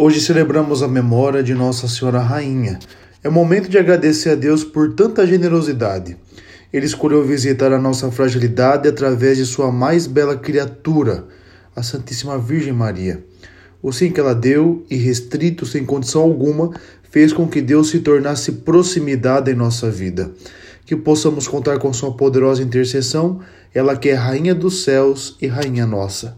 Hoje celebramos a memória de Nossa Senhora Rainha. É momento de agradecer a Deus por tanta generosidade. Ele escolheu visitar a nossa fragilidade através de sua mais bela criatura, a Santíssima Virgem Maria. O sim que ela deu, irrestrito, sem condição alguma, fez com que Deus se tornasse proximidade em nossa vida. Que possamos contar com sua poderosa intercessão, ela que é Rainha dos céus e Rainha nossa.